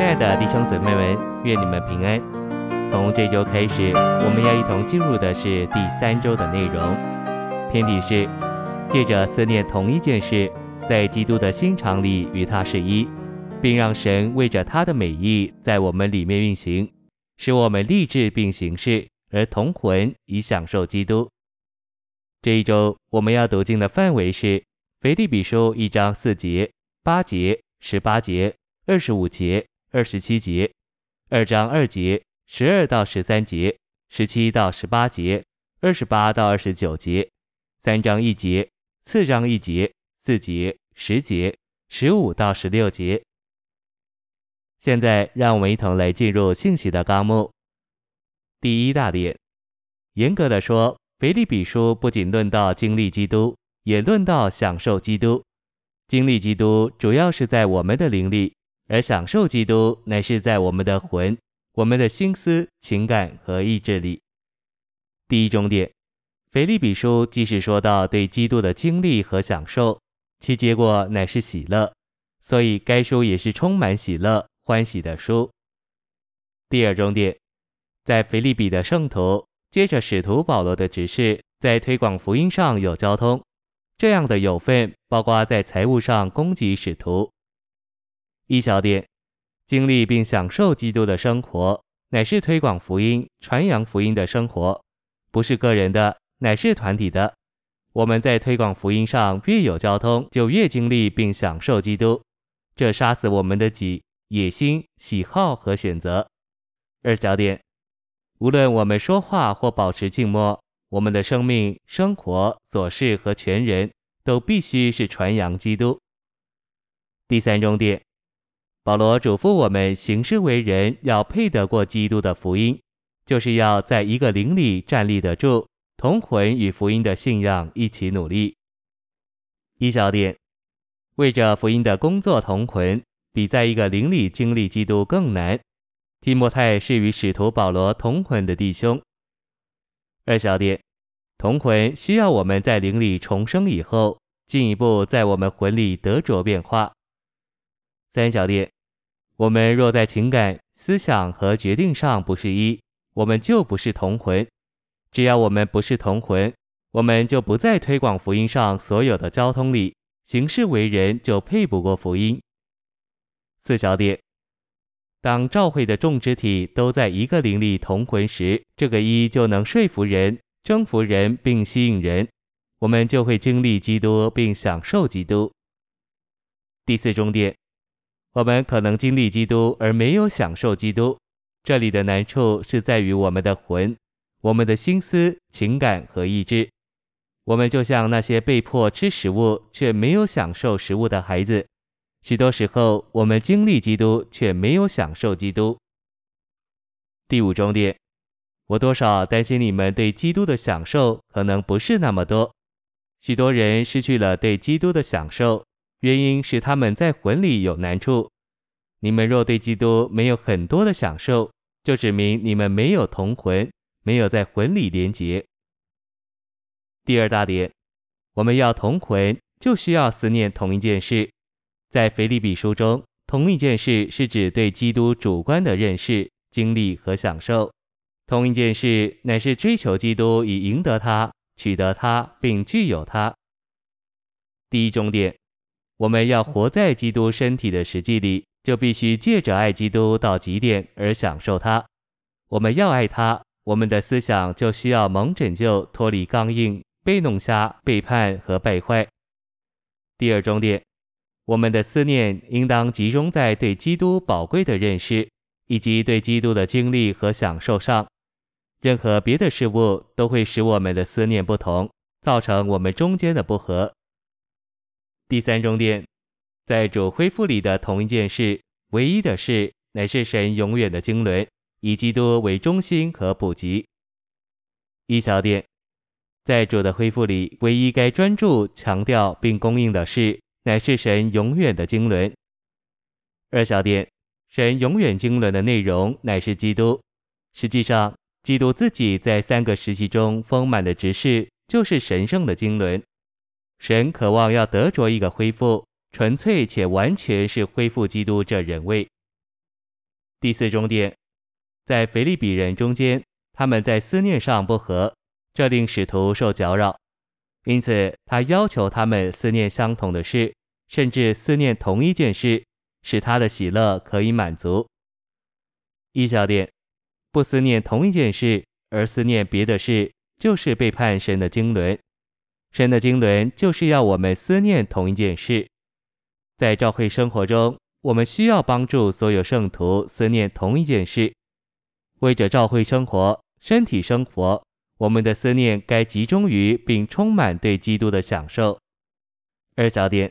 亲爱的弟兄姊妹们，愿你们平安。从这周开始，我们要一同进入的是第三周的内容。篇题是借着思念同一件事，在基督的心肠里与他是一，并让神为着他的美意在我们里面运行，使我们立志并行事，而同魂以享受基督。这一周我们要读经的范围是腓立比书一章四节、八节、十八节、二十五节、二十七节，二章二节、十二到十三节、十七到十八节、二十八到二十九节，三章一节、四章一节、四节、十节、十五到十六节。现在让我们一同来进入信息的纲目。第一大点，严格的说。腓立比书不仅论到经历基督，也论到享受基督。经历基督主要是在我们的灵里，而享受基督乃是在我们的魂、我们的心思、情感和意志里。第一重点，腓立比书既是说到对基督的经历和享受，其结果乃是喜乐，所以该书也是充满喜乐、欢喜的书。第二重点，在腓立比的圣徒。接着，使徒保罗的指示，在推广福音上有交通，这样的有份包括在财务上供给使徒。一小点，经历并享受基督的生活，乃是推广福音、传扬福音的生活，不是个人的，乃是团体的。我们在推广福音上越有交通，就越经历并享受基督，这杀死我们的己、野心、喜好和选择。二小点。无论我们说话或保持静默，我们的生命、生活、琐事和全人都必须是传扬基督。第三重点，保罗嘱咐我们行事为人要配得过基督的福音，就是要在一个灵里站立得住，同魂与福音的信仰一起努力。一小点，为着福音的工作同魂，比在一个灵里经历基督更难。提摩太是与使徒保罗同魂的弟兄。二小点，同魂需要我们在灵里重生以后，进一步在我们魂里得着变化。三小点，我们若在情感、思想和决定上不是一，我们就不是同魂。只要我们不是同魂，我们就不在推广福音上所有的交通里，行事为人就配不过福音。四小点。当召会的众肢体都在一个灵里同魂时，这个一就能说服人、征服人并吸引人，我们就会经历基督并享受基督。第四重点，我们可能经历基督而没有享受基督，这里的难处是在于我们的魂、我们的心思、情感和意志，我们就像那些被迫吃食物却没有享受食物的孩子。许多时候，我们经历基督，却没有享受基督。第五重点，我多少担心你们对基督的享受可能不是那么多。许多人失去了对基督的享受，原因是他们在魂里有难处。你们若对基督没有很多的享受，就指明你们没有同魂，没有在魂里连结。第二大点，我们要同魂，就需要思念同一件事。在腓立比书中，同一件事是指对基督主观的认识、经历和享受。同一件事乃是追求基督以赢得他、取得他并具有他。第一重点，我们要活在基督身体的实际里，就必须借着爱基督到极点而享受他。我们要爱他，我们的思想就需要蒙拯救，脱离刚硬、被弄瞎、背叛和败坏。第二重点。我们的思念应当集中在对基督宝贵的认识，以及对基督的经历和享受上。任何别的事物都会使我们的思念不同，造成我们中间的不和。第三重点，在主恢复里的同一件事，唯一的事，乃是神永远的经纶，以基督为中心和普及。一小点，在主的恢复里，唯一该专注、强调并供应的事。乃是神永远的经纶。二小点，神永远经纶的内容乃是基督。实际上，基督自己在三个时期中丰满的执事，就是神圣的经纶。神渴望要得着一个恢复，纯粹且完全是恢复基督这人位。第四重点，在腓立比人中间，他们在思念上不合，这令使徒受搅扰。因此，他要求他们思念相同的事，甚至思念同一件事，使他的喜乐可以满足。一小点，不思念同一件事，而思念别的事，就是背叛神的经纶。神的经纶就是要我们思念同一件事。在教会生活中，我们需要帮助所有圣徒思念同一件事，为着教会生活、身体生活。我们的思念该集中于并充满对基督的享受。二小点，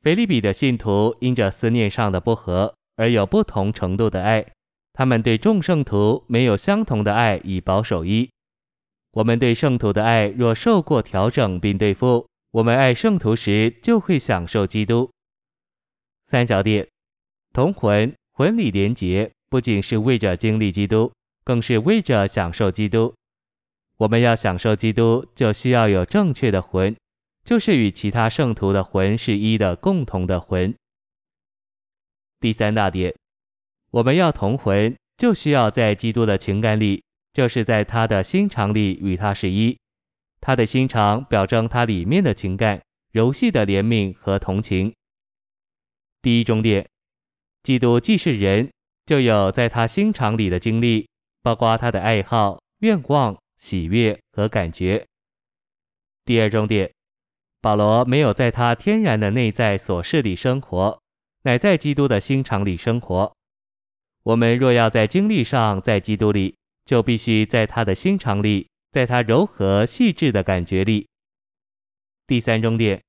腓利比的信徒因着思念上的不合而有不同程度的爱，他们对众圣徒没有相同的爱以保守一。我们对圣徒的爱若受过调整并对付，我们爱圣徒时就会享受基督。三小点，同魂魂理连结，不仅是为着经历基督，更是为着享受基督。我们要享受基督，就需要有正确的魂，就是与其他圣徒的魂是一的共同的魂。第三大点，我们要同魂，就需要在基督的情感里，就是在他的心肠里与他是一。他的心肠表征他里面的情感，柔细的怜悯和同情。第一重点，基督既是人，就有在他心肠里的经历，包括他的爱好、愿望。喜悦和感觉。第二重点，保罗没有在他天然的内在所事里生活，乃在基督的心肠里生活。我们若要在经历上在基督里，就必须在他的心肠里，在他柔和细致的感觉里。第三重点，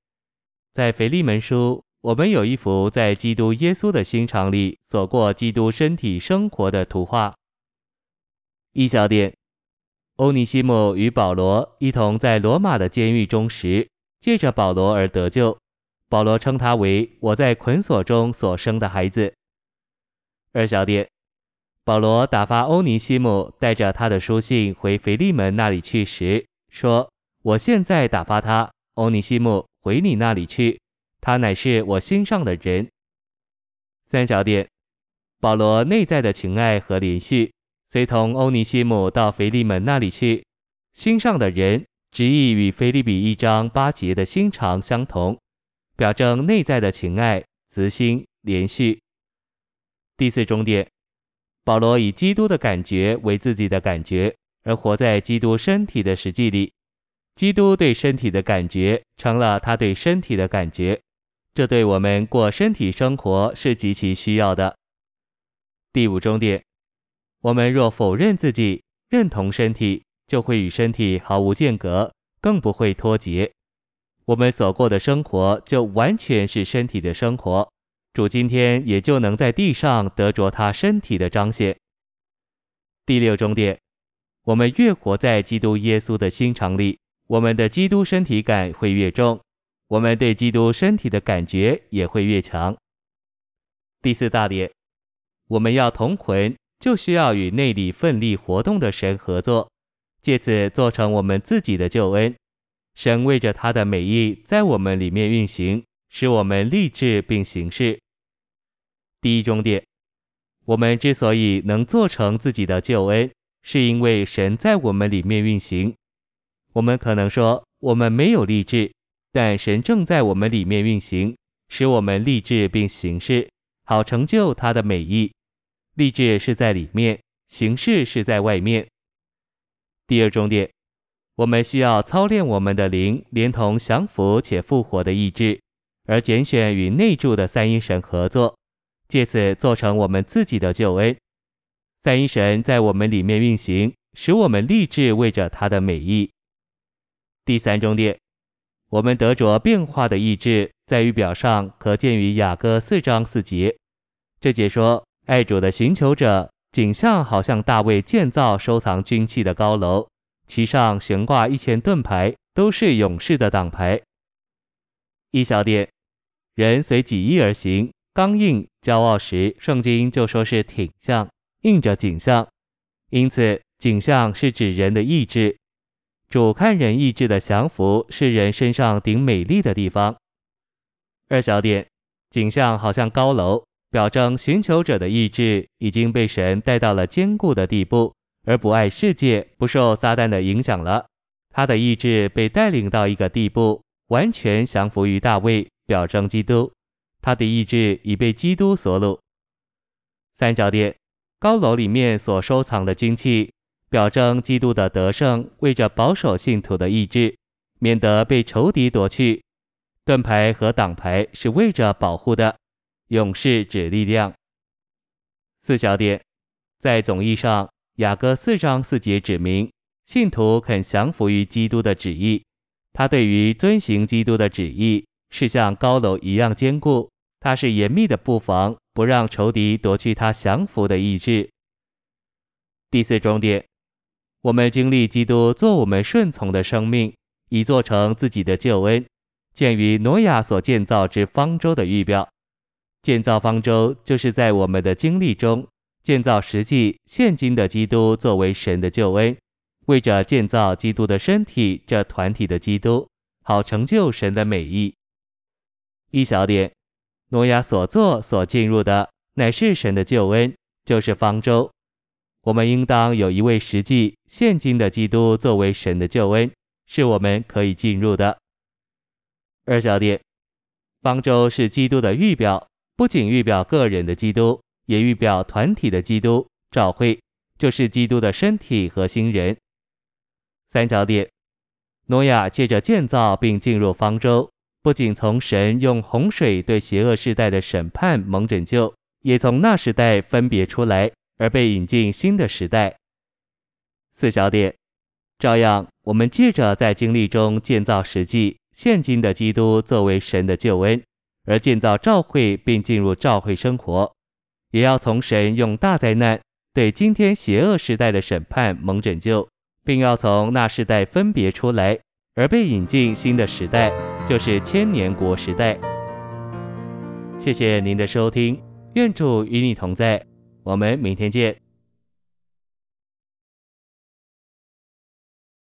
在腓利门书，我们有一幅在基督耶稣的心肠里所过基督身体生活的图画。一小点。欧尼西姆与保罗一同在罗马的监狱中时，借着保罗而得救。保罗称他为我在捆锁中所生的孩子。二小点，保罗打发欧尼西姆带着他的书信回腓利门那里去时，说：“我现在打发他，欧尼西姆回你那里去，他乃是我心上的人。”三小点，保罗内在的情爱和连续。随同欧尼西姆到腓利门那里去，心上的人执意与腓利比一章八节的心肠相同，表征内在的情爱、慈心、连续。第四重点，保罗以基督的感觉为自己的感觉，而活在基督身体的实际里。基督对身体的感觉成了他对身体的感觉，这对我们过身体生活是极其需要的。第五重点。我们若否认自己，认同身体，就会与身体毫无间隔，更不会脱节。我们所过的生活就完全是身体的生活。主今天也就能在地上得着他身体的彰显。第六重点，我们越活在基督耶稣的心肠里，我们的基督身体感会越重，我们对基督身体的感觉也会越强。第四大点，我们要同魂。就需要与内里奋力活动的神合作，借此做成我们自己的救恩。神为着他的美意在我们里面运行，使我们立志并行事。第一重点，我们之所以能做成自己的救恩，是因为神在我们里面运行。我们可能说我们没有立志，但神正在我们里面运行，使我们立志并行事，好成就他的美意。立志是在里面，行事是在外面。第二重点，我们需要操练我们的灵，连同降服且复活的意志，而拣选与内住的三一神合作，借此做成我们自己的救恩。三一神在我们里面运行，使我们立志为着他的美意。第三重点，我们得着变化的意志，在于表上可见于雅歌四章四节。这节说。爱主的寻求者，景象好像大卫建造收藏军器的高楼，其上悬挂一千盾牌，都是勇士的挡牌。一小点，人随己意而行，刚硬骄傲时，圣经就说是挺项，硬着景象。因此，景象是指人的意志。主看人意志的降服，是人身上顶美丽的地方。二小点，景象好像高楼。表征寻求者的意志已经被神带到了坚固的地步，而不爱世界，不受撒旦的影响了。他的意志被带领到一个地步，完全降服于大卫，表征基督。他的意志已被基督所掳。三角点，高楼里面所收藏的军器，表征基督的得胜，为着保守信徒的意志，免得被仇敌夺去。盾牌和挡牌是为着保护的。勇士指力量。四小点，在总义上，雅各四章四节指明，信徒肯降服于基督的旨意。他对于遵行基督的旨意，是像高楼一样坚固。它是严密的布防，不让仇敌夺去他降服的意志。第四重点，我们经历基督做我们顺从的生命，以做成自己的救恩，鉴于挪亚所建造之方舟的预表。建造方舟，就是在我们的经历中建造实际现今的基督，作为神的救恩，为着建造基督的身体，这团体的基督，好成就神的美意。一小点，挪亚所做所进入的，乃是神的救恩，就是方舟。我们应当有一位实际现今的基督作为神的救恩，是我们可以进入的。二小点，方舟是基督的预表。不仅预表个人的基督，也预表团体的基督。教会就是基督的身体和新人。三角点，挪亚借着建造并进入方舟，不仅从神用洪水对邪恶世代的审判蒙拯救，也从那时代分别出来，而被引进新的时代。四小点，照样，我们借着在经历中建造实际现今的基督，作为神的救恩。而建造教会并进入教会生活，也要从神用大灾难对今天邪恶时代的审判蒙拯救，并要从那时代分别出来，而被引进新的时代，就是千年国时代。谢谢您的收听，愿主与你同在，我们明天见。